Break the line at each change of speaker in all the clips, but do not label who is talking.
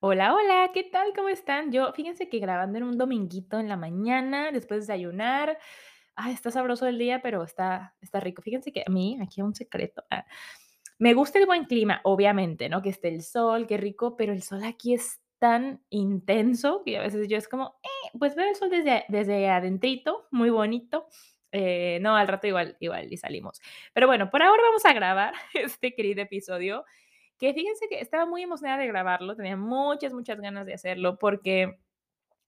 Hola, hola, ¿qué tal? ¿Cómo están? Yo, fíjense que grabando en un dominguito en la mañana, después de desayunar. Ay, está sabroso el día, pero está, está rico. Fíjense que a mí, aquí hay un secreto. ah, me gusta el buen clima, obviamente, ¿no? Que esté el sol, qué rico, pero el sol aquí es tan intenso que a veces yo es como, eh, pues veo el sol desde, desde adentrito, muy bonito. Eh, no, al rato igual, igual y salimos. Pero bueno, por ahora vamos a grabar este querido episodio que fíjense que estaba muy emocionada de grabarlo, tenía muchas, muchas ganas de hacerlo porque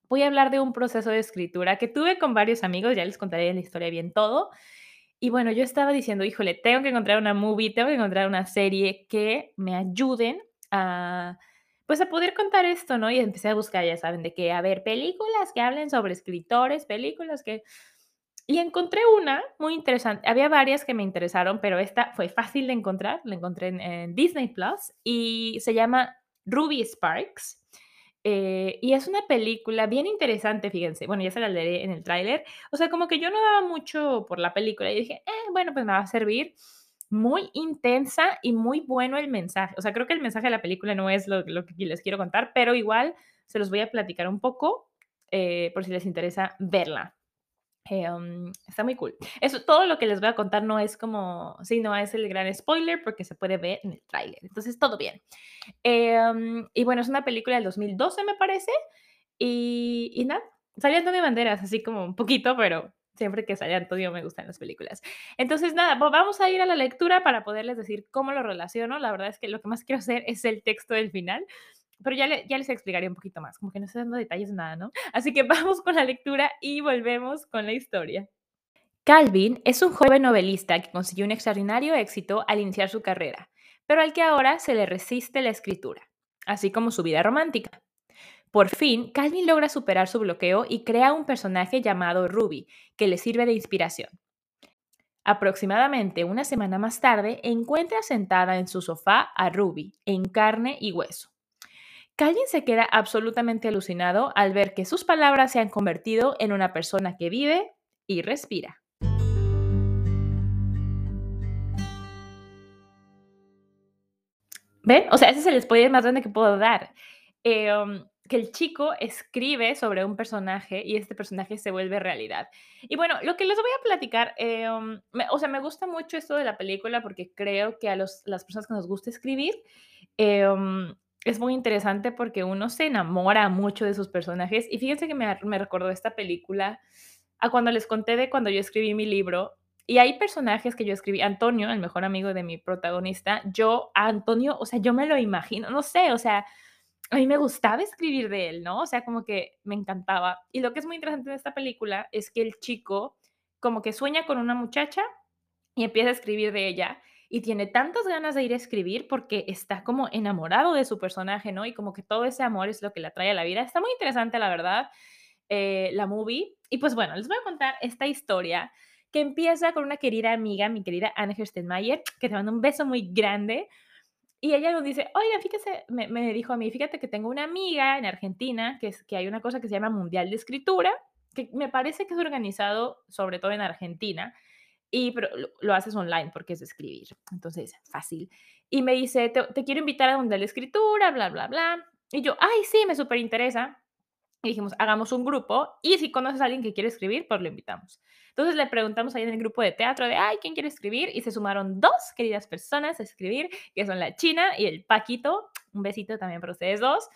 voy a hablar de un proceso de escritura que tuve con varios amigos, ya les contaré la historia bien todo. Y bueno, yo estaba diciendo, híjole, tengo que encontrar una movie, tengo que encontrar una serie que me ayuden a, pues a poder contar esto, ¿no? Y empecé a buscar, ya saben, de que, a ver, películas que hablen sobre escritores, películas que y encontré una muy interesante. Había varias que me interesaron, pero esta fue fácil de encontrar. La encontré en, Disney Plus y se llama Ruby Sparks. Eh, y es una película bien interesante, fíjense. Bueno, ya se la leeré en el tráiler. O sea, como que yo no daba mucho por la película y dije, eh, bueno, pues me va a servir. Muy intensa y muy bueno el mensaje. O sea, creo que el mensaje de la película no es lo, lo que les quiero contar, pero igual se los voy a platicar un poco eh, por si les interesa verla. Em, está muy cool. Eso, todo lo que les voy a contar no es como, sí, no es el gran spoiler porque se puede ver en el tráiler. Entonces, todo bien. Em, y bueno, es una película del 2012, me parece. Y, y nada, sale Antonio Banderas, así como un poquito, pero siempre que sale Antonio me gustan las películas. Entonces, nada, vamos a ir a la lectura para poderles decir cómo lo relaciono. La verdad es que lo que más quiero hacer es el texto del final pero ya, les explicaré un poquito más, como que no estoy dando detalles de nada, ¿no? Así que vamos con la lectura y volvemos con la historia. Calvin es un joven novelista que consiguió un extraordinario éxito al iniciar su carrera, pero al que ahora se le resiste la escritura, así como su vida romántica. Por fin, Calvin logra superar su bloqueo y crea un personaje llamado Ruby, que le sirve de inspiración. Aproximadamente una semana más tarde, encuentra sentada en su sofá a Ruby, en carne y hueso. Calvin se queda absolutamente alucinado al ver que sus palabras se han convertido en una persona que vive y respira. ¿Ven? O sea, ese es el spoiler más grande que puedo dar. Um, que el chico escribe sobre un personaje y este personaje se vuelve realidad. Y bueno, lo que les voy a platicar, me, o sea, me gusta mucho esto de la película porque creo que a los, las personas que nos gusta escribir, um, es muy interesante porque uno se enamora mucho de sus personajes. Y fíjense que me, me recordó esta película a cuando les conté de cuando yo escribí mi libro. Y hay personajes que yo escribí. Antonio, el mejor amigo de mi protagonista, yo, Antonio, o sea, yo me lo imagino, no sé, o sea, a mí me gustaba escribir de él, ¿no? O sea, como que me encantaba. Y lo que es muy interesante de esta película es que el chico como que sueña con una muchacha y empieza a escribir de ella y tiene tantas ganas de ir a escribir porque está como enamorado de su personaje, ¿no? Y como que todo ese amor es lo que le atrae a la vida. Está muy interesante, la verdad, eh, la movie. Y pues bueno, les voy a contar esta historia que empieza con una querida amiga, mi querida Anne Herstenmayer, que te manda un beso muy grande. Y ella nos dice, oiga, fíjese, me, me, dijo a mí, fíjate que tengo una amiga en Argentina, que, es, que hay una cosa que se llama Mundial de Escritura, que me parece que es organizado sobre todo en Argentina, y pero lo, haces online porque es escribir. Entonces, fácil. Y me dice, te, te quiero invitar a donde la escritura, bla, bla, bla. Y yo, ay, sí, me súper interesa. Y dijimos, hagamos un grupo y si conoces a alguien que quiere escribir, pues lo invitamos. Entonces le preguntamos ahí en el grupo de teatro de, ay, ¿quién quiere escribir? Y se sumaron dos queridas personas a escribir, que son la China y el Paquito. Un besito también para ustedes dos.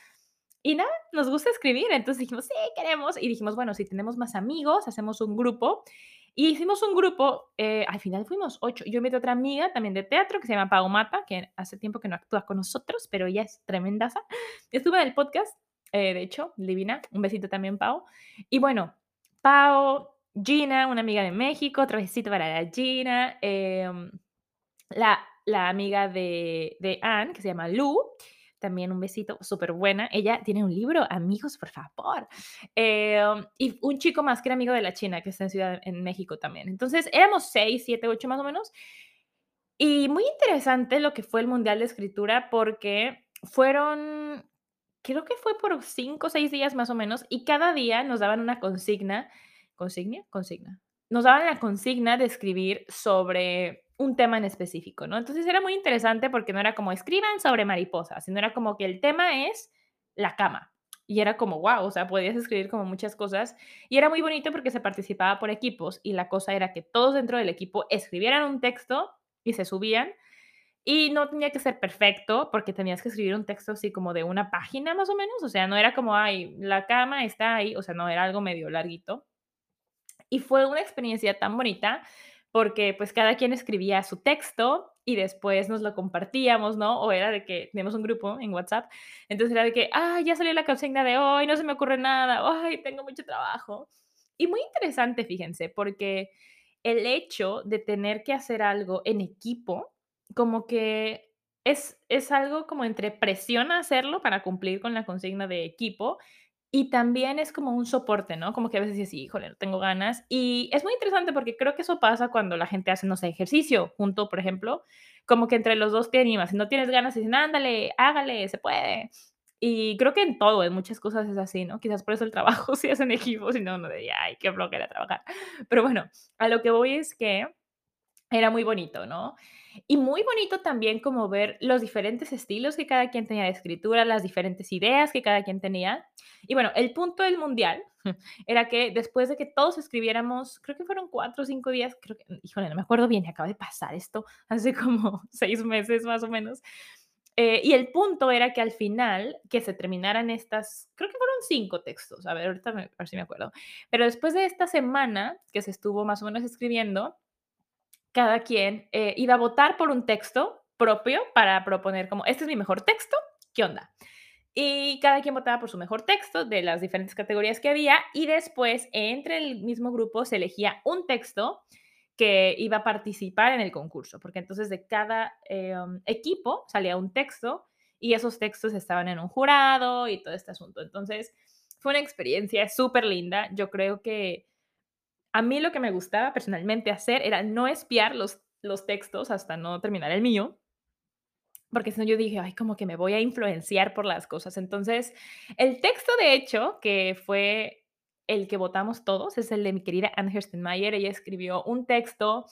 Y nada, nos gusta escribir. Entonces dijimos, sí, queremos. Y dijimos, bueno, si tenemos más amigos, hacemos un grupo. Y hicimos un grupo, eh, al final fuimos ocho. Yo metí otra amiga también de teatro que se llama Pau Mata, que hace tiempo que no actúa con nosotros, pero ella es tremendaza. Estuve en el podcast, eh, de hecho, divina. Un besito también, Pau. Y bueno, Pau, Gina, una amiga de México, otro besito para la Gina. Eh, la, la, amiga de, de Anne, que se llama Lu, también un besito, súper buena. Ella tiene un libro, amigos, por favor. Em, y un chico más que era amigo de la China, que está en Ciudad en México también. Entonces, éramos seis, siete, ocho más o menos. Y muy interesante lo que fue el Mundial de Escritura porque fueron, creo que fue por cinco o seis días más o menos, y cada día nos daban una consigna, consigna, consigna, nos daban la consigna de escribir sobre un tema en específico, ¿no? Entonces era muy interesante porque no era como escriban sobre mariposas, sino era como que el tema es la cama. Y era como, wow, o sea, podías escribir como muchas cosas. Y era muy bonito porque se participaba por equipos y la cosa era que todos dentro del equipo escribieran un texto y se subían. Y no tenía que ser perfecto porque tenías que escribir un texto así como de una página más o menos. O sea, no era como, ay, la cama está ahí. O sea, no, era algo medio larguito. Y fue una experiencia tan bonita porque pues cada quien escribía su texto y después nos lo compartíamos, ¿no? O era de que tenemos un grupo en WhatsApp, entonces era de que, ah, ya salió la consigna de hoy, no se me ocurre nada, ay, tengo mucho trabajo. Y muy interesante, fíjense, porque el hecho de tener que hacer algo en equipo, como que es, es algo como entre presión a hacerlo para cumplir con la consigna de equipo y también es como un soporte, ¿no? Como que a veces dices, híjole, no tengo ganas. Y es muy interesante porque creo que eso pasa cuando la gente hace, no sé, ejercicio junto, por ejemplo, como que entre los dos te animas. Si no tienes ganas, dicen, ándale, hágale, se puede. Y creo que en todo, en muchas cosas es así, ¿no? Quizás por eso el trabajo sí es en equipo, si no, no diría, ay, qué flojera trabajar. Pero bueno, a lo que voy es que era muy bonito, ¿no? Y muy bonito también como ver los diferentes estilos que cada quien tenía de escritura, las diferentes ideas que cada quien tenía. Y bueno, el punto del mundial era que después de que todos escribiéramos, creo que fueron cuatro o cinco días, creo que, híjole, no me acuerdo bien, acaba de pasar esto hace como seis meses más o menos. Eh, y el punto era que al final, que se terminaran estas, creo que fueron cinco textos, a ver, ahorita a ver si me acuerdo, pero después de esta semana que se estuvo más o menos escribiendo, cada quien eh, iba a votar por un texto propio para proponer como, este es mi mejor texto, ¿qué onda? Y cada quien votaba por su mejor texto de las diferentes categorías que había y después entre el mismo grupo se elegía un texto que iba a participar en el concurso, porque entonces de cada eh, um, equipo salía un texto y esos textos estaban en un jurado y todo este asunto. Entonces fue una experiencia súper linda. Yo creo que a mí lo que me gustaba personalmente hacer era no espiar los, los textos hasta no terminar el mío, porque si no yo dije, ay, como que me voy a influenciar por las cosas. Entonces, el texto, de hecho, que fue el que votamos todos, es el de mi querida Anne Herstenmayer. Ella escribió un texto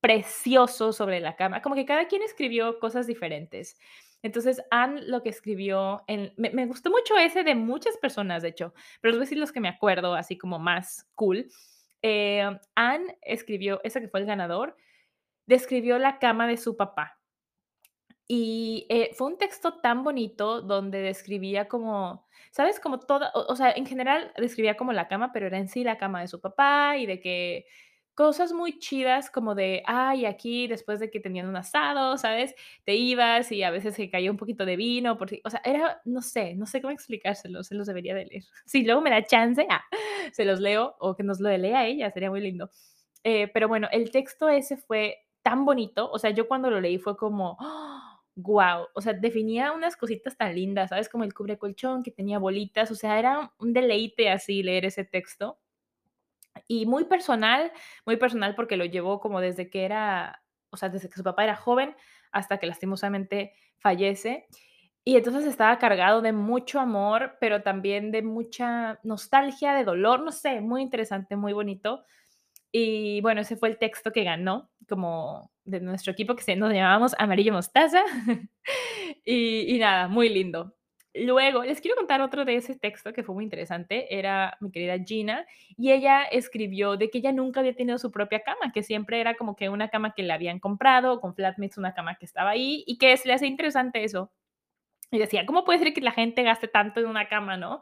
precioso sobre la cama, como que cada quien escribió cosas diferentes. Entonces, Anne lo que escribió, en, me, me, gustó mucho ese de muchas personas, de hecho, pero les voy a decir los que me acuerdo, así como más cool. Eh, Anne escribió, ese que fue el ganador, describió la cama de su papá. Y eh, fue un texto tan bonito donde describía como, ¿sabes? Como toda, o, o, sea, en general describía como la cama, pero era en sí la cama de su papá y de que cosas muy chidas como de, ay, aquí después de que tenían un asado, ¿sabes? Te ibas y a veces se caía un poquito de vino, por o sea, era, no sé, no sé cómo explicárselo, se los debería de leer. Si luego me da chance, ah, se los leo o que nos lo lea ella, sería muy lindo. Eh, pero bueno, el texto ese fue tan bonito, o sea, yo cuando lo leí fue como, wow, o sea, definía unas cositas tan lindas, ¿sabes? Como el cubre colchón que tenía bolitas, o sea, era un deleite así leer ese texto y muy personal, muy personal porque lo llevó como desde que era, o sea, desde que su papá era joven hasta que lastimosamente fallece. Y entonces estaba cargado de mucho amor, pero también de mucha nostalgia, de dolor, no sé, muy interesante, muy bonito. Y bueno, ese fue el texto que ganó, como de nuestro equipo, que nos llamábamos Amarillo Mostaza. y, y nada, muy lindo. Luego, les quiero contar otro de ese texto que fue muy interesante. Era mi querida Gina y ella escribió de que ella nunca había tenido su propia cama, que siempre era como que una cama que le habían comprado, con flatmates una cama que estaba ahí y que se le hace interesante eso. Y decía, ¿cómo puede ser que la gente gaste tanto en una cama, no?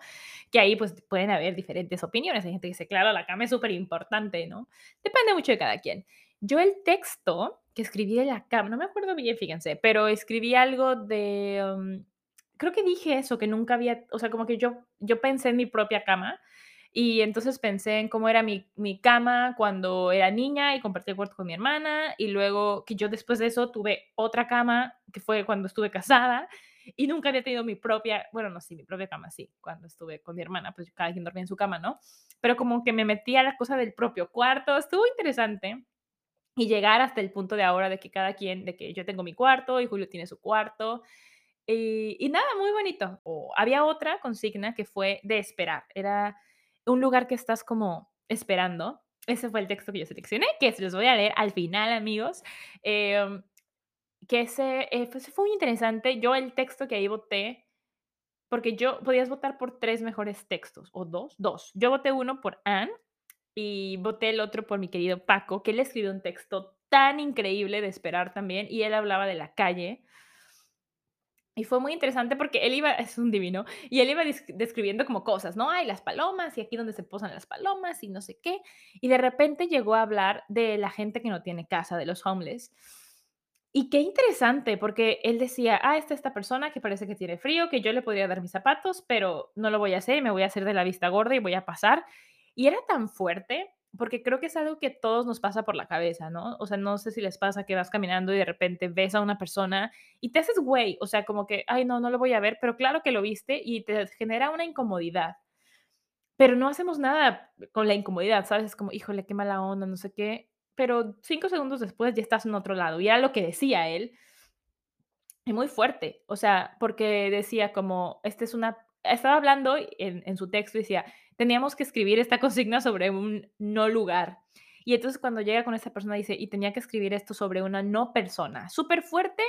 Que ahí pues pueden haber diferentes opiniones. Hay gente que dice, claro, la cama es súper importante, ¿no? Depende mucho de cada quien. Yo el texto que escribí de la cama, no me acuerdo bien, fíjense, pero escribí algo de... Um, creo que dije eso, que nunca había, o sea, como que yo, yo pensé en mi propia cama y entonces pensé en cómo era mi, mi cama cuando era niña y compartí el cuarto con mi hermana y luego que yo después de eso tuve otra cama que fue cuando estuve casada y nunca había tenido mi propia, bueno, no, sí, mi propia cama, sí, cuando estuve con mi hermana, pues cada quien dormía en su cama, ¿no? Pero como que me metí a la cosa del propio cuarto, estuvo interesante y llegar hasta el punto de ahora de que cada quien, de que yo tengo mi cuarto y Julio tiene su cuarto. Y, y nada, muy bonito. O había otra consigna que fue de esperar. Era un lugar que estás como esperando. Ese fue el texto que yo seleccioné, que se los voy a leer al final, amigos. Em, que ese eh, pues, fue muy interesante. Yo el texto que ahí voté, porque yo podías votar por tres mejores textos, o dos, dos. Yo voté uno por Anne y voté el otro por mi querido Paco, que él escribió un texto tan increíble de esperar también, y él hablaba de la calle. Y fue muy interesante porque él iba, es un divino, y él iba describiendo como cosas, ¿no? Hay las palomas y aquí donde se posan las palomas y no sé qué. Y de repente llegó a hablar de la gente que no tiene casa, de los homeless. Y qué interesante, porque él decía, ah, está esta persona que parece que tiene frío, que yo le podría dar mis zapatos, pero no lo voy a hacer, me voy a hacer de la vista gorda y voy a pasar. Y era tan fuerte, porque creo que es algo que todos nos pasa por la cabeza, ¿no? O sea, no sé si les pasa que vas caminando y de repente ves a una persona y te haces güey, o sea, como que, ay, no, no lo voy a ver, pero claro que lo viste y te genera una incomodidad. Pero no hacemos nada con la incomodidad, ¿sabes? Es como, híjole, qué mala onda, no sé qué. Pero cinco segundos después ya estás en otro lado. Y era lo que decía él. Es muy fuerte, o sea, porque decía como, esta es una, estaba hablando en, en su texto y decía, teníamos que escribir esta consigna sobre un no lugar. Y entonces cuando llega con esta persona dice, y tenía que escribir esto sobre una no persona. Súper fuerte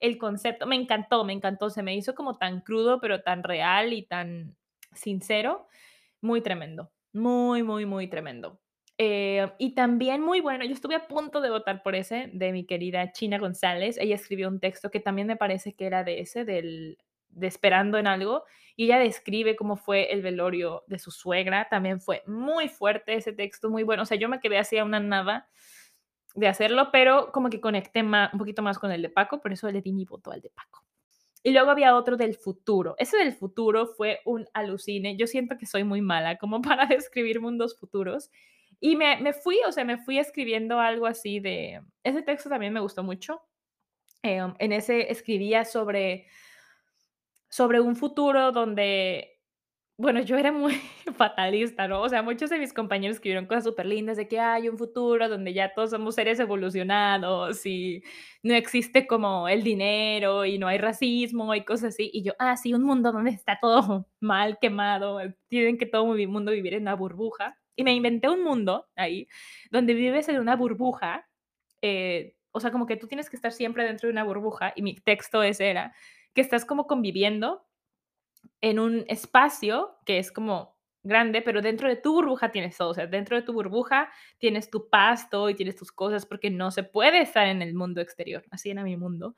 el concepto, me encantó, me encantó, se me hizo como tan crudo, pero tan real y tan sincero. Muy tremendo, muy, muy, muy tremendo. Eh, y también muy bueno, yo estuve a punto de votar por ese, de mi querida China González. Ella escribió un texto que también me parece que era de ese, del, de Esperando en algo, y ella describe cómo fue el velorio de su suegra. También fue muy fuerte ese texto, muy bueno. O sea, yo me quedé así a una nada de hacerlo, pero como que conecté más, un poquito más con el de Paco, por eso le di mi voto al de Paco. Y luego había otro del futuro. Ese del futuro fue un alucine. Yo siento que soy muy mala como para describir mundos futuros. Y me, me fui, o sea, me fui escribiendo algo así de... Ese texto también me gustó mucho. Eh, en ese escribía sobre sobre un futuro donde, bueno, yo era muy fatalista, ¿no? O sea, muchos de mis compañeros escribieron cosas súper lindas de que hay un futuro donde ya todos somos seres evolucionados y no existe como el dinero y no hay racismo y cosas así. Y yo, ah, sí, un mundo donde está todo mal, quemado, tienen que todo el mundo vivir en una burbuja. Y me inventé un mundo ahí donde vives en una burbuja. Eh, o sea, como que tú tienes que estar siempre dentro de una burbuja y mi texto ese era que estás como conviviendo en un espacio que es como grande, pero dentro de tu burbuja tienes todo, o sea, dentro de tu burbuja tienes tu pasto y tienes tus cosas porque no se puede estar en el mundo exterior, así era mi mundo.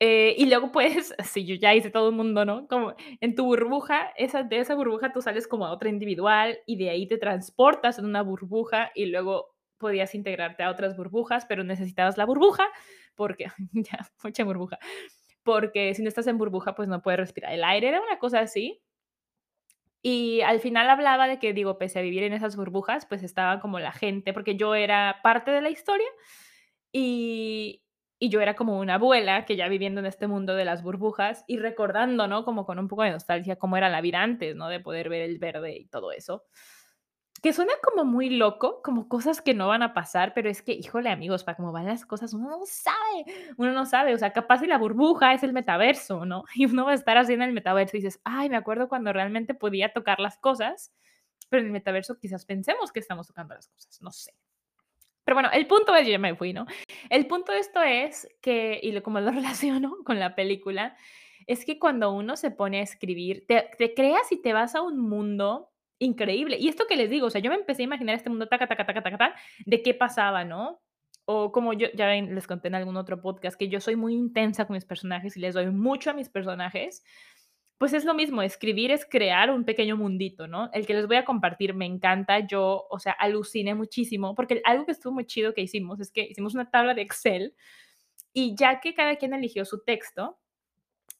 Eh, y luego puedes, si yo ya hice todo el mundo, ¿no? Como en tu burbuja, esa, de esa burbuja tú sales como a otra individual y de ahí te transportas en una burbuja y luego podías integrarte a otras burbujas, pero necesitabas la burbuja porque ya, mucha burbuja porque si no estás en burbuja, pues no puedes respirar el aire, era una cosa así. Y al final hablaba de que, digo, pese a vivir en esas burbujas, pues estaba como la gente, porque yo era parte de la historia y, y yo era como una abuela que ya viviendo en este mundo de las burbujas y recordando, ¿no? Como con un poco de nostalgia cómo era la vida antes, ¿no? De poder ver el verde y todo eso que suena como muy loco, como cosas que no van a pasar, pero es que, híjole, amigos, para cómo van las cosas, uno no sabe, uno no sabe, o sea, capaz si la burbuja es el metaverso, ¿no? Y uno va a estar en el metaverso y dices, ay, me acuerdo cuando realmente podía tocar las cosas, pero en el metaverso quizás pensemos que estamos tocando las cosas, no sé. Pero bueno, el punto es, yo ya me fui, ¿no? El punto de esto es que, y como lo relaciono con la película, es que cuando uno se pone a escribir, te, te creas y te vas a un mundo increíble. Y esto que les digo, o sea, yo me empecé a imaginar este mundo taca, taca, taca, taca, taca, de qué pasaba, ¿no? O como yo ya les conté en algún otro podcast, que yo soy muy intensa con mis personajes y les doy mucho a mis personajes. Pues es lo mismo, escribir es crear un pequeño mundito, ¿no? El que les voy a compartir me encanta, yo, o sea, aluciné muchísimo, porque algo que estuvo muy chido que hicimos es que hicimos una tabla de Excel y ya que cada quien eligió su texto,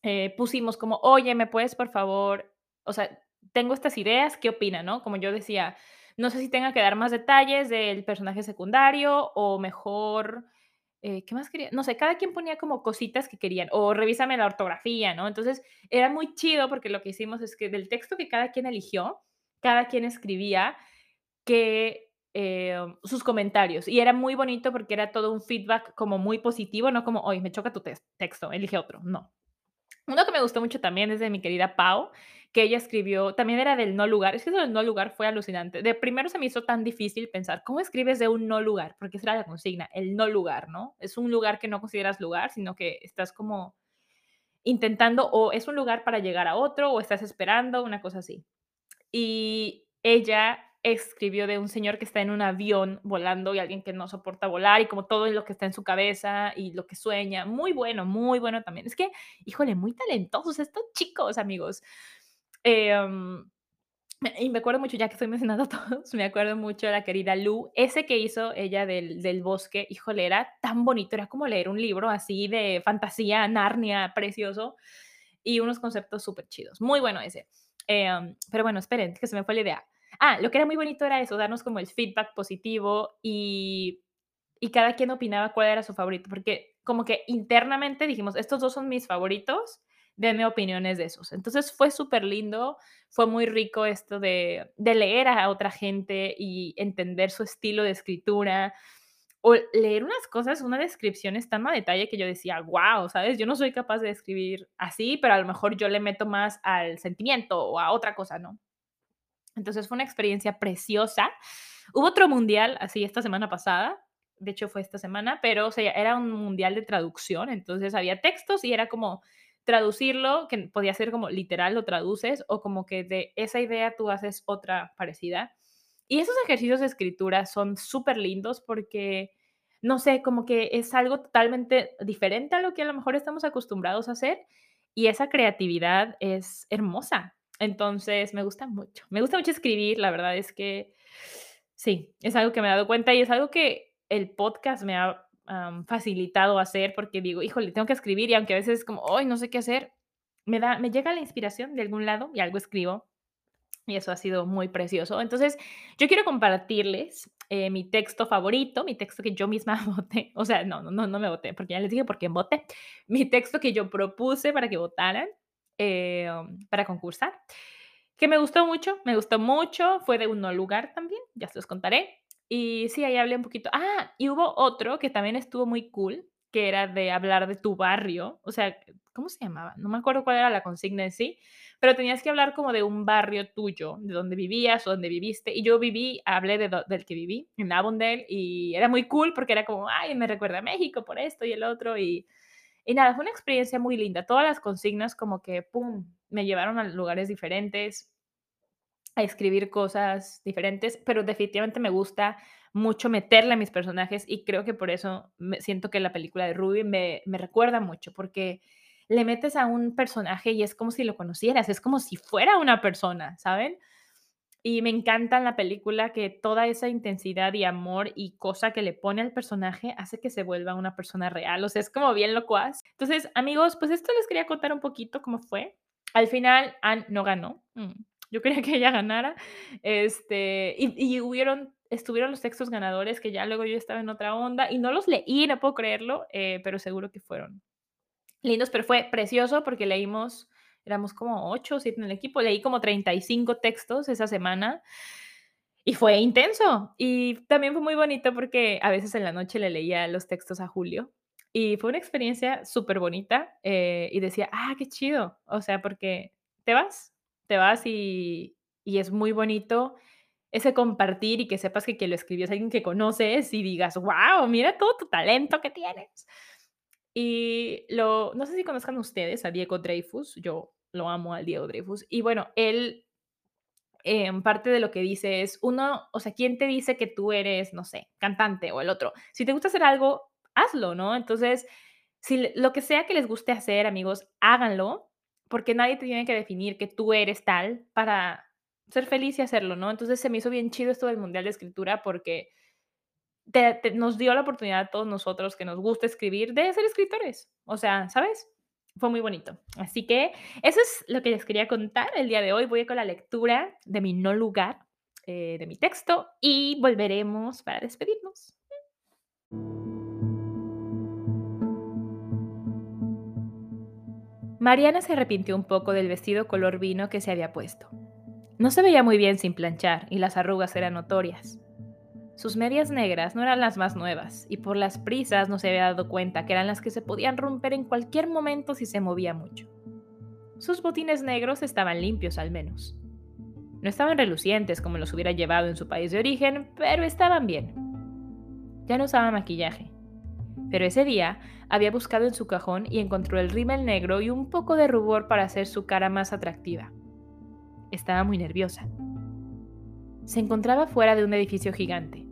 eh, pusimos como, oye, ¿me puedes por favor, o sea, tengo estas ideas, ¿qué opina, no? Como yo decía, no sé si tenga que dar más detalles del personaje secundario o mejor eh, ¿qué más quería? No sé, cada quien ponía como cositas que querían, o revísame la ortografía, ¿no? Entonces, era muy chido porque lo que hicimos es que del texto que cada quien eligió, cada quien escribía que eh, sus comentarios. Y era muy bonito porque era todo un feedback como muy positivo, no como, oye, me choca tu texto, elige otro. No. Uno que me gustó mucho también es de mi querida Pau, que ella escribió, también era del no lugar. Es que eso del no lugar fue alucinante. De primero se me hizo tan difícil pensar, ¿cómo escribes de un no lugar? Porque esa era la consigna, el no lugar, ¿no? Es un lugar que no consideras lugar, sino que estás como intentando o es un lugar para llegar a otro o estás esperando, una cosa así. Y ella escribió de un señor que está en un avión volando y alguien que no soporta volar y como todo lo que está en su cabeza y lo que sueña. Muy bueno, muy bueno también. Es que, híjole, muy talentosos estos chicos, amigos. Em, y me acuerdo mucho, ya que estoy mencionando a todos, me acuerdo mucho de la querida Lu, ese que hizo ella del, del bosque, híjole, era tan bonito, era como leer un libro así de fantasía, Narnia, precioso, y unos conceptos súper chidos. Muy bueno ese. Em, pero bueno, esperen, que se me fue la idea. Ah, lo que era muy bonito era eso, darnos como el feedback positivo y, y cada quien opinaba cuál era su favorito, porque como que internamente dijimos, estos dos son mis favoritos, denme opiniones de esos. Entonces fue súper lindo, fue muy rico esto de, de leer a otra gente y entender su estilo de escritura o leer unas cosas, una descripción tan a detalle que yo decía, wow, ¿sabes? Yo no soy capaz de escribir así, pero a lo mejor yo le meto más al sentimiento o a otra cosa, ¿no? Entonces fue una experiencia preciosa. Hubo otro mundial así esta semana pasada, de hecho fue esta semana, pero o sea, era un mundial de traducción, entonces había textos y era como traducirlo, que podía ser como literal lo traduces o como que de esa idea tú haces otra parecida. Y esos ejercicios de escritura son súper lindos porque, no sé, como que es algo totalmente diferente a lo que a lo mejor estamos acostumbrados a hacer y esa creatividad es hermosa. Entonces, me gusta mucho. Me gusta mucho escribir, la verdad es que sí, es algo que me he dado cuenta y es algo que el podcast me ha facilitado hacer porque digo, híjole, tengo que escribir y aunque a veces es como, hoy no sé qué hacer, me da, me llega la inspiración de algún lado y algo escribo y eso ha sido muy precioso. Entonces, yo quiero compartirles eh, mi texto favorito, mi texto que yo misma voté, o sea, no, no, no me voté, porque ya les dije por qué voté, mi texto que yo propuse para que votaran, eh, para concursar, que me gustó mucho, me gustó mucho, fue de un lugar también, ya se los contaré. Y sí, ahí hablé un poquito. Ah, y hubo otro que también estuvo muy cool, que era de hablar de tu barrio, o sea, ¿cómo se llamaba? No me acuerdo cuál era la consigna en sí, pero tenías que hablar como de un barrio tuyo, de donde vivías o donde viviste. Y yo viví, hablé de del que viví, en Avondale, y era muy cool porque era como, ay, me recuerda a México por esto y el otro. Y, y nada, fue una experiencia muy linda. Todas las consignas como que, ¡pum!, me llevaron a lugares diferentes, a escribir cosas diferentes, pero definitivamente me gusta mucho meterle a mis personajes y creo que por eso me siento que la película de Ruby me, me recuerda mucho, porque le metes a un personaje y es como si lo conocieras, es como si fuera una persona, ¿saben? Y me encanta en la película que toda esa intensidad y amor y cosa que le pone al personaje hace que se vuelva una persona real. O sea, es como bien locuaz. Entonces, amigos, pues esto les quería contar un poquito cómo fue. Al final, Anne no ganó. Mm, yo quería que ella ganara. Este, y, y hubieron estuvieron los textos ganadores que ya luego yo estaba en otra onda y no los leí, no puedo creerlo, eh, pero seguro que fueron lindos, pero fue precioso porque leímos, éramos como 8 o 7 en el equipo, leí como 35 textos esa semana y fue intenso. Y también fue muy bonito porque a veces en la noche le leía los textos a Julio y fue una experiencia súper bonita eh, y decía, ah, qué chido, o sea, porque te vas, te vas y, y es muy bonito ese compartir y que sepas que quien lo escribió es alguien que conoces y digas, wow, mira todo tu talento que tienes. Y lo, no sé si conozcan ustedes a Diego Dreyfus, yo lo amo al Diego Dreyfus. Y bueno, él, en parte de lo que dice es, uno, o sea, ¿quién te dice que tú eres, no sé, cantante o el otro? Si te gusta hacer algo, hazlo, ¿no? Entonces, si lo que sea que les guste hacer, amigos, háganlo, porque nadie te tiene que definir que tú eres tal para ser feliz y hacerlo, ¿no? Entonces se me hizo bien chido esto del Mundial de Escritura porque nos dio la oportunidad a todos nosotros que nos gusta escribir de ser escritores. O sea, ¿sabes? Fue muy bonito. Así que eso es lo que les quería contar el día de hoy. Voy con la lectura de mi no lugar, eh, de mi texto, y volveremos para despedirnos. Mariana se arrepintió un poco del vestido color vino que se había puesto. No se veía muy bien sin planchar y las arrugas eran notorias. Sus medias negras no eran las más nuevas y por las prisas no se había dado cuenta que eran las que se podían romper en cualquier momento si se movía mucho. Sus botines negros estaban limpios al menos. No estaban relucientes como los hubiera llevado en su país de origen, pero estaban bien. Ya no usaba maquillaje. Pero ese día había buscado en su cajón y encontró el rímel negro y un poco de rubor para hacer su cara más atractiva. Estaba muy nerviosa. Se encontraba fuera de un edificio gigante.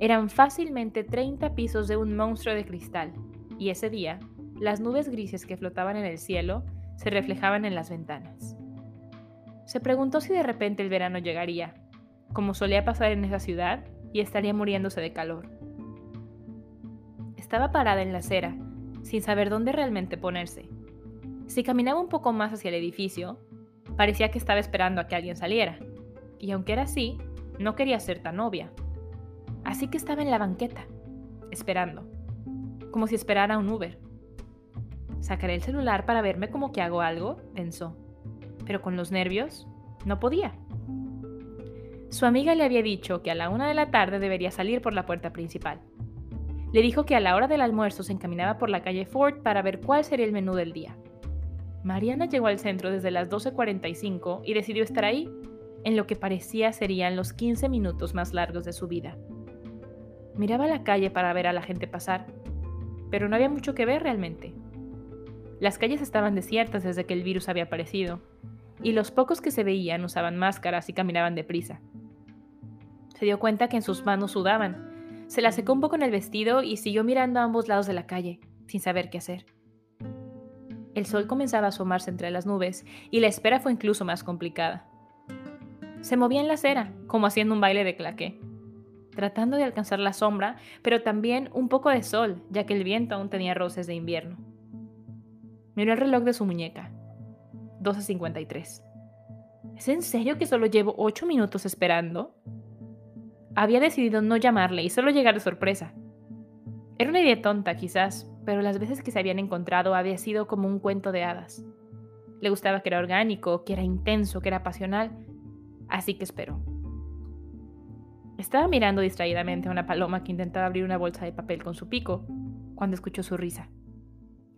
Eran fácilmente 30 pisos de un monstruo de cristal, y ese día, las nubes grises que flotaban en el cielo se reflejaban en las ventanas. Se preguntó si de repente el verano llegaría, como solía pasar en esa ciudad, y estaría muriéndose de calor. Estaba parada en la acera, sin saber dónde realmente ponerse. Si caminaba un poco más hacia el edificio, parecía que estaba esperando a que alguien saliera, y aunque era así, no quería ser tan obvia. Así que estaba en la banqueta, esperando, como si esperara un Uber. Sacaré el celular para verme como que hago algo, pensó pero con los nervios no podía. Su amiga le había dicho que a la una de la tarde debería salir por la puerta principal. Le dijo que a la hora del almuerzo se encaminaba por la calle Ford para ver cuál sería el menú del día. Mariana llegó al centro desde las 12.45 y decidió estar ahí, en lo que parecía serían los 15 minutos más largos de su vida. Miraba la calle para ver a la gente pasar, pero no había mucho que ver realmente. Las calles estaban desiertas desde que el virus había aparecido, y los pocos que se veían usaban máscaras y caminaban deprisa. Se dio cuenta que en sus manos sudaban. Se la secó un poco en el vestido y siguió mirando a ambos lados de la calle, sin saber qué hacer. El sol comenzaba a asomarse entre las nubes y la espera fue incluso más complicada. Se movía en la acera, como haciendo un baile de claqué, tratando de alcanzar la sombra, pero también un poco de sol, ya que el viento aún tenía roces de invierno. Miró el reloj de su muñeca. 12.53. ¿Es en serio que solo llevo 8 minutos esperando? Había decidido no llamarle y solo llegar de sorpresa. Era una idea tonta, quizás, pero las veces que se habían encontrado había sido como un cuento de hadas. Le gustaba que era orgánico, que era intenso, que era pasional, así que esperó. Estaba mirando distraídamente a una paloma que intentaba abrir una bolsa de papel con su pico cuando escuchó su risa.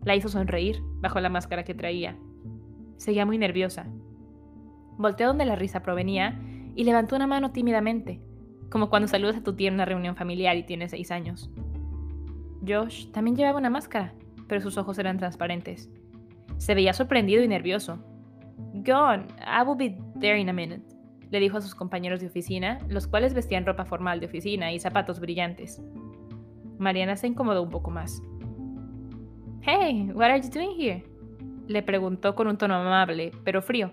La hizo sonreír bajo la máscara que traía Seguía muy nerviosa. Volteó donde la risa provenía y levantó una mano tímidamente, como cuando saludas a tu tía en una reunión familiar y tienes seis años. Josh también llevaba una máscara, pero sus ojos eran transparentes. Se veía sorprendido y nervioso. Gone, I will be there in a minute, le dijo a sus compañeros de oficina, los cuales vestían ropa formal de oficina y zapatos brillantes. Mariana se incomodó un poco más. Hey, what are you doing here? Le preguntó con un tono amable, pero frío.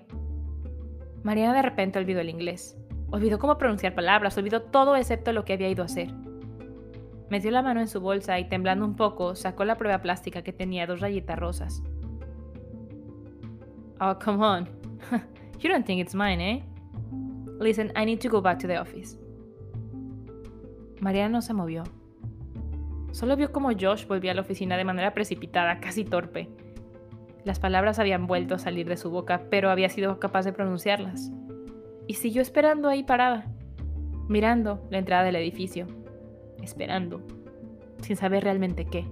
Mariana de repente olvidó el inglés. Olvidó cómo pronunciar palabras, olvidó todo excepto lo que había ido a hacer. Metió la mano en su bolsa y temblando un poco, sacó la prueba plástica que tenía dos rayitas rosas. Oh, come on. you don't think it's mine, eh? Listen, I need to go back to the office. Mariana no se movió. Solo vio cómo Josh volvía a la oficina de manera precipitada, casi torpe. Las palabras habían vuelto a salir de su boca, pero había sido capaz de pronunciarlas. Y siguió esperando ahí parada, mirando la entrada del edificio, esperando, sin saber realmente qué.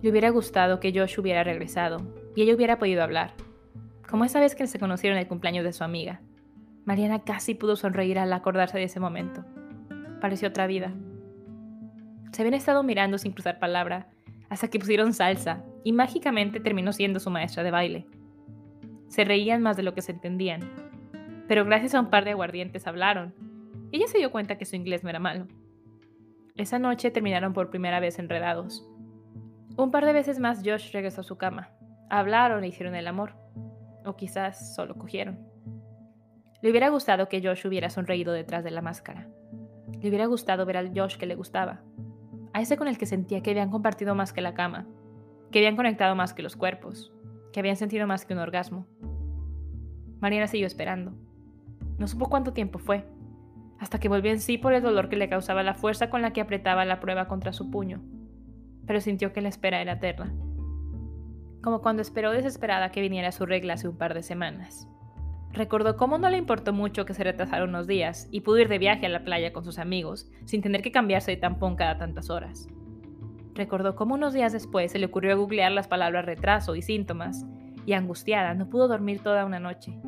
Le hubiera gustado que Josh hubiera regresado y ella hubiera podido hablar, como esa vez que se conocieron en el cumpleaños de su amiga. Mariana casi pudo sonreír al acordarse de ese momento. Pareció otra vida. Se habían estado mirando sin cruzar palabra hasta que pusieron salsa y mágicamente terminó siendo su maestra de baile. Se reían más de lo que se entendían, pero gracias a un par de aguardientes hablaron. Ella se dio cuenta que su inglés no era malo. Esa noche terminaron por primera vez enredados. Un par de veces más Josh regresó a su cama. Hablaron e hicieron el amor. O quizás solo cogieron. Le hubiera gustado que Josh hubiera sonreído detrás de la máscara. Le hubiera gustado ver al Josh que le gustaba, a ese con el que sentía que habían compartido más que la cama, que habían conectado más que los cuerpos, que habían sentido más que un orgasmo. Mariana siguió esperando. No supo cuánto tiempo fue, hasta que volvió en sí por el dolor que le causaba la fuerza con la que apretaba la prueba contra su puño, pero sintió que la espera era eterna. como cuando esperó desesperada que viniera su regla hace un par de semanas. Recordó cómo no le importó mucho que se retrasara unos días y pudo ir de viaje a la playa con sus amigos sin tener que cambiarse de tampón cada tantas horas. Recordó cómo unos días después se le ocurrió googlear las palabras retraso y síntomas y angustiada no pudo dormir toda una noche.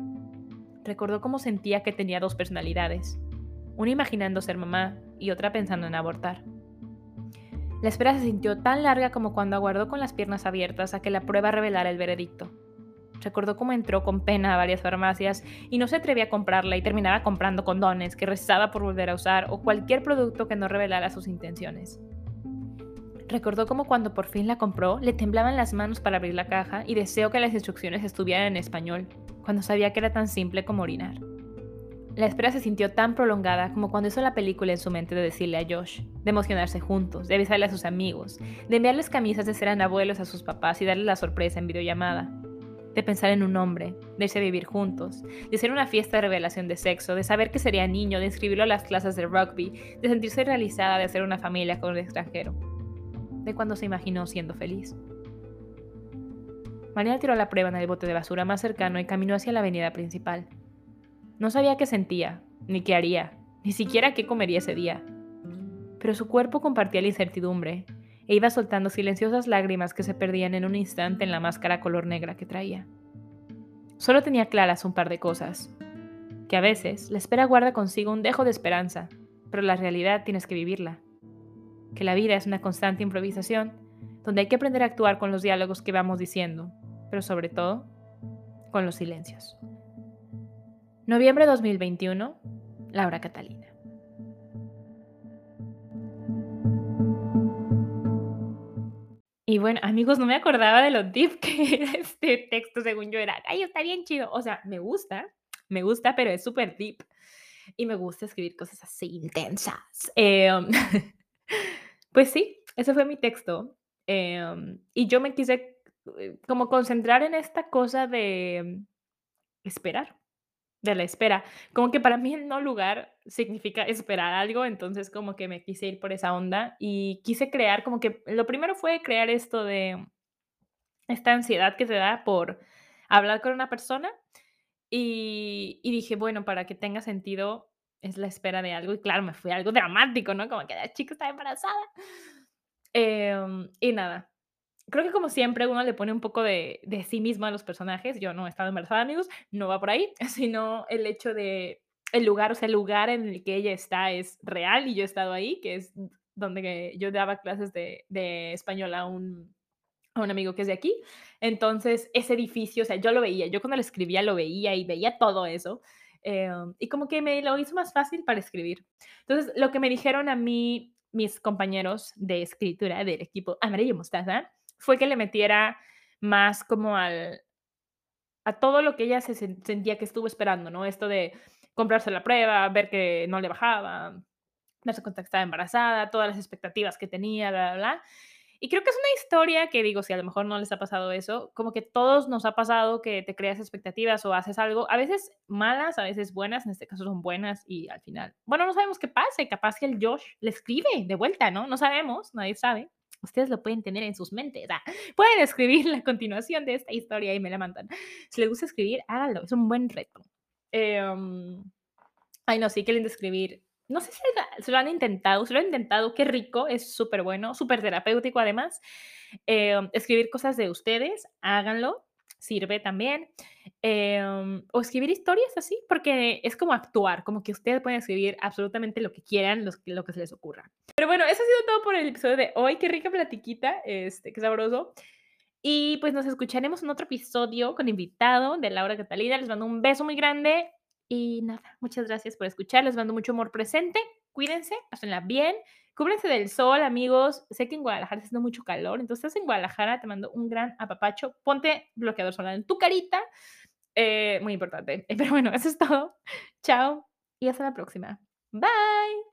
Recordó cómo sentía que tenía dos personalidades, una imaginando ser mamá y otra pensando en abortar. La espera se sintió tan larga como cuando aguardó con las piernas abiertas a que la prueba revelara el veredicto. Recordó cómo entró con pena a varias farmacias y no se atrevía a comprarla y terminaba comprando condones que rezaba por volver a usar o cualquier producto que no revelara sus intenciones. Recordó cómo cuando por fin la compró, le temblaban las manos para abrir la caja y deseó que las instrucciones estuvieran en español, cuando sabía que era tan simple como orinar. La espera se sintió tan prolongada como cuando hizo la película en su mente de decirle a Josh, de emocionarse juntos, de avisarle a sus amigos, de enviarles camisas de ser abuelos a sus papás y darles la sorpresa en videollamada, de pensar en un hombre, de irse a vivir juntos, de hacer una fiesta de revelación de sexo, de saber que sería niño, de inscribirlo a las clases de rugby, de sentirse realizada de hacer una familia con un extranjero, de cuando se imaginó siendo feliz. María tiró la prueba en el bote de basura más cercano y caminó hacia la avenida principal. No sabía qué sentía, ni qué haría, ni siquiera qué comería ese día. Pero su cuerpo compartía la incertidumbre e iba soltando silenciosas lágrimas que se perdían en un instante en la máscara color negra que traía. Solo tenía claras un par de cosas. Que a veces la espera guarda consigo un dejo de esperanza, pero la realidad tienes que vivirla. Que la vida es una constante improvisación, donde hay que aprender a actuar con los diálogos que vamos diciendo, pero sobre todo, con los silencios. Noviembre 2021, Laura Catalina. Y bueno, amigos, no me acordaba de lo deep que era este texto, según yo era, ay, está bien chido. O sea, me gusta, me gusta, pero es súper deep. Y me gusta escribir cosas así intensas. Em, pues sí, ese fue mi texto. Em, y yo me quise como concentrar en esta cosa de esperar de la espera. Como que para mí el no lugar significa esperar algo, entonces como que me quise ir por esa onda y quise crear como que lo primero fue crear esto de esta ansiedad que te da por hablar con una persona y, dije, bueno, para que tenga sentido es la espera de algo y claro, me fue algo dramático, ¿no? Como que la chica está embarazada. Em, y nada, creo que como siempre uno le pone un poco de, de sí mismo a los personajes. Yo no he estado embarazada, amigos, no va por ahí, sino el hecho de el lugar, o sea, el lugar en el que ella está es real y yo he estado ahí, que es donde yo daba clases de, de español a un, a un amigo que es de aquí. Entonces, ese edificio, o sea, yo lo veía, yo cuando lo escribía lo veía y veía todo eso. Em, y como que me lo hizo más fácil para escribir. Entonces, lo que me dijeron a mí mis compañeros de escritura del equipo Amarillo Mostaza fue que le metiera más como al, a todo lo que ella se sentía que estuvo esperando, ¿no? Esto de comprarse la prueba, ver que no le bajaba, darse cuenta que estaba embarazada, todas las expectativas que tenía, bla, bla, bla. Y creo que es una historia que digo, si a lo mejor no les ha pasado eso, como que todos nos ha pasado que te creas expectativas o haces algo, a veces malas, a veces buenas, en este caso son buenas y al final, bueno, no sabemos qué pasa, capaz que el Josh le escribe de vuelta, ¿no? No sabemos, nadie sabe ustedes lo pueden tener en sus mentes. Pueden escribir la continuación de esta historia y me la mandan. Si les gusta escribir, háganlo, es un buen reto. Em, ay, no, sí, qué lindo escribir. No sé si se lo han intentado, si lo han intentado, qué rico, es súper bueno, súper terapéutico además. Em, escribir cosas de ustedes, háganlo sirve también. Em, o escribir historias así, porque es como actuar, como que ustedes pueden escribir absolutamente lo que quieran, lo, que se les ocurra. Pero bueno, eso ha sido todo por el episodio de hoy. Qué rica platiquita, este, qué sabroso. Y pues nos escucharemos en otro episodio con invitado de Laura Catalina. Les mando un beso muy grande y nada, muchas gracias por escuchar. Les mando mucho amor presente. Cuídense, pásenla bien. Cúbrense del sol, amigos. Sé que en Guadalajara está haciendo mucho calor, entonces estás en Guadalajara, te mando un gran apapacho. Ponte bloqueador solar en tu carita. Eh, muy importante. Pero bueno, eso es todo. Chao y hasta la próxima. Bye.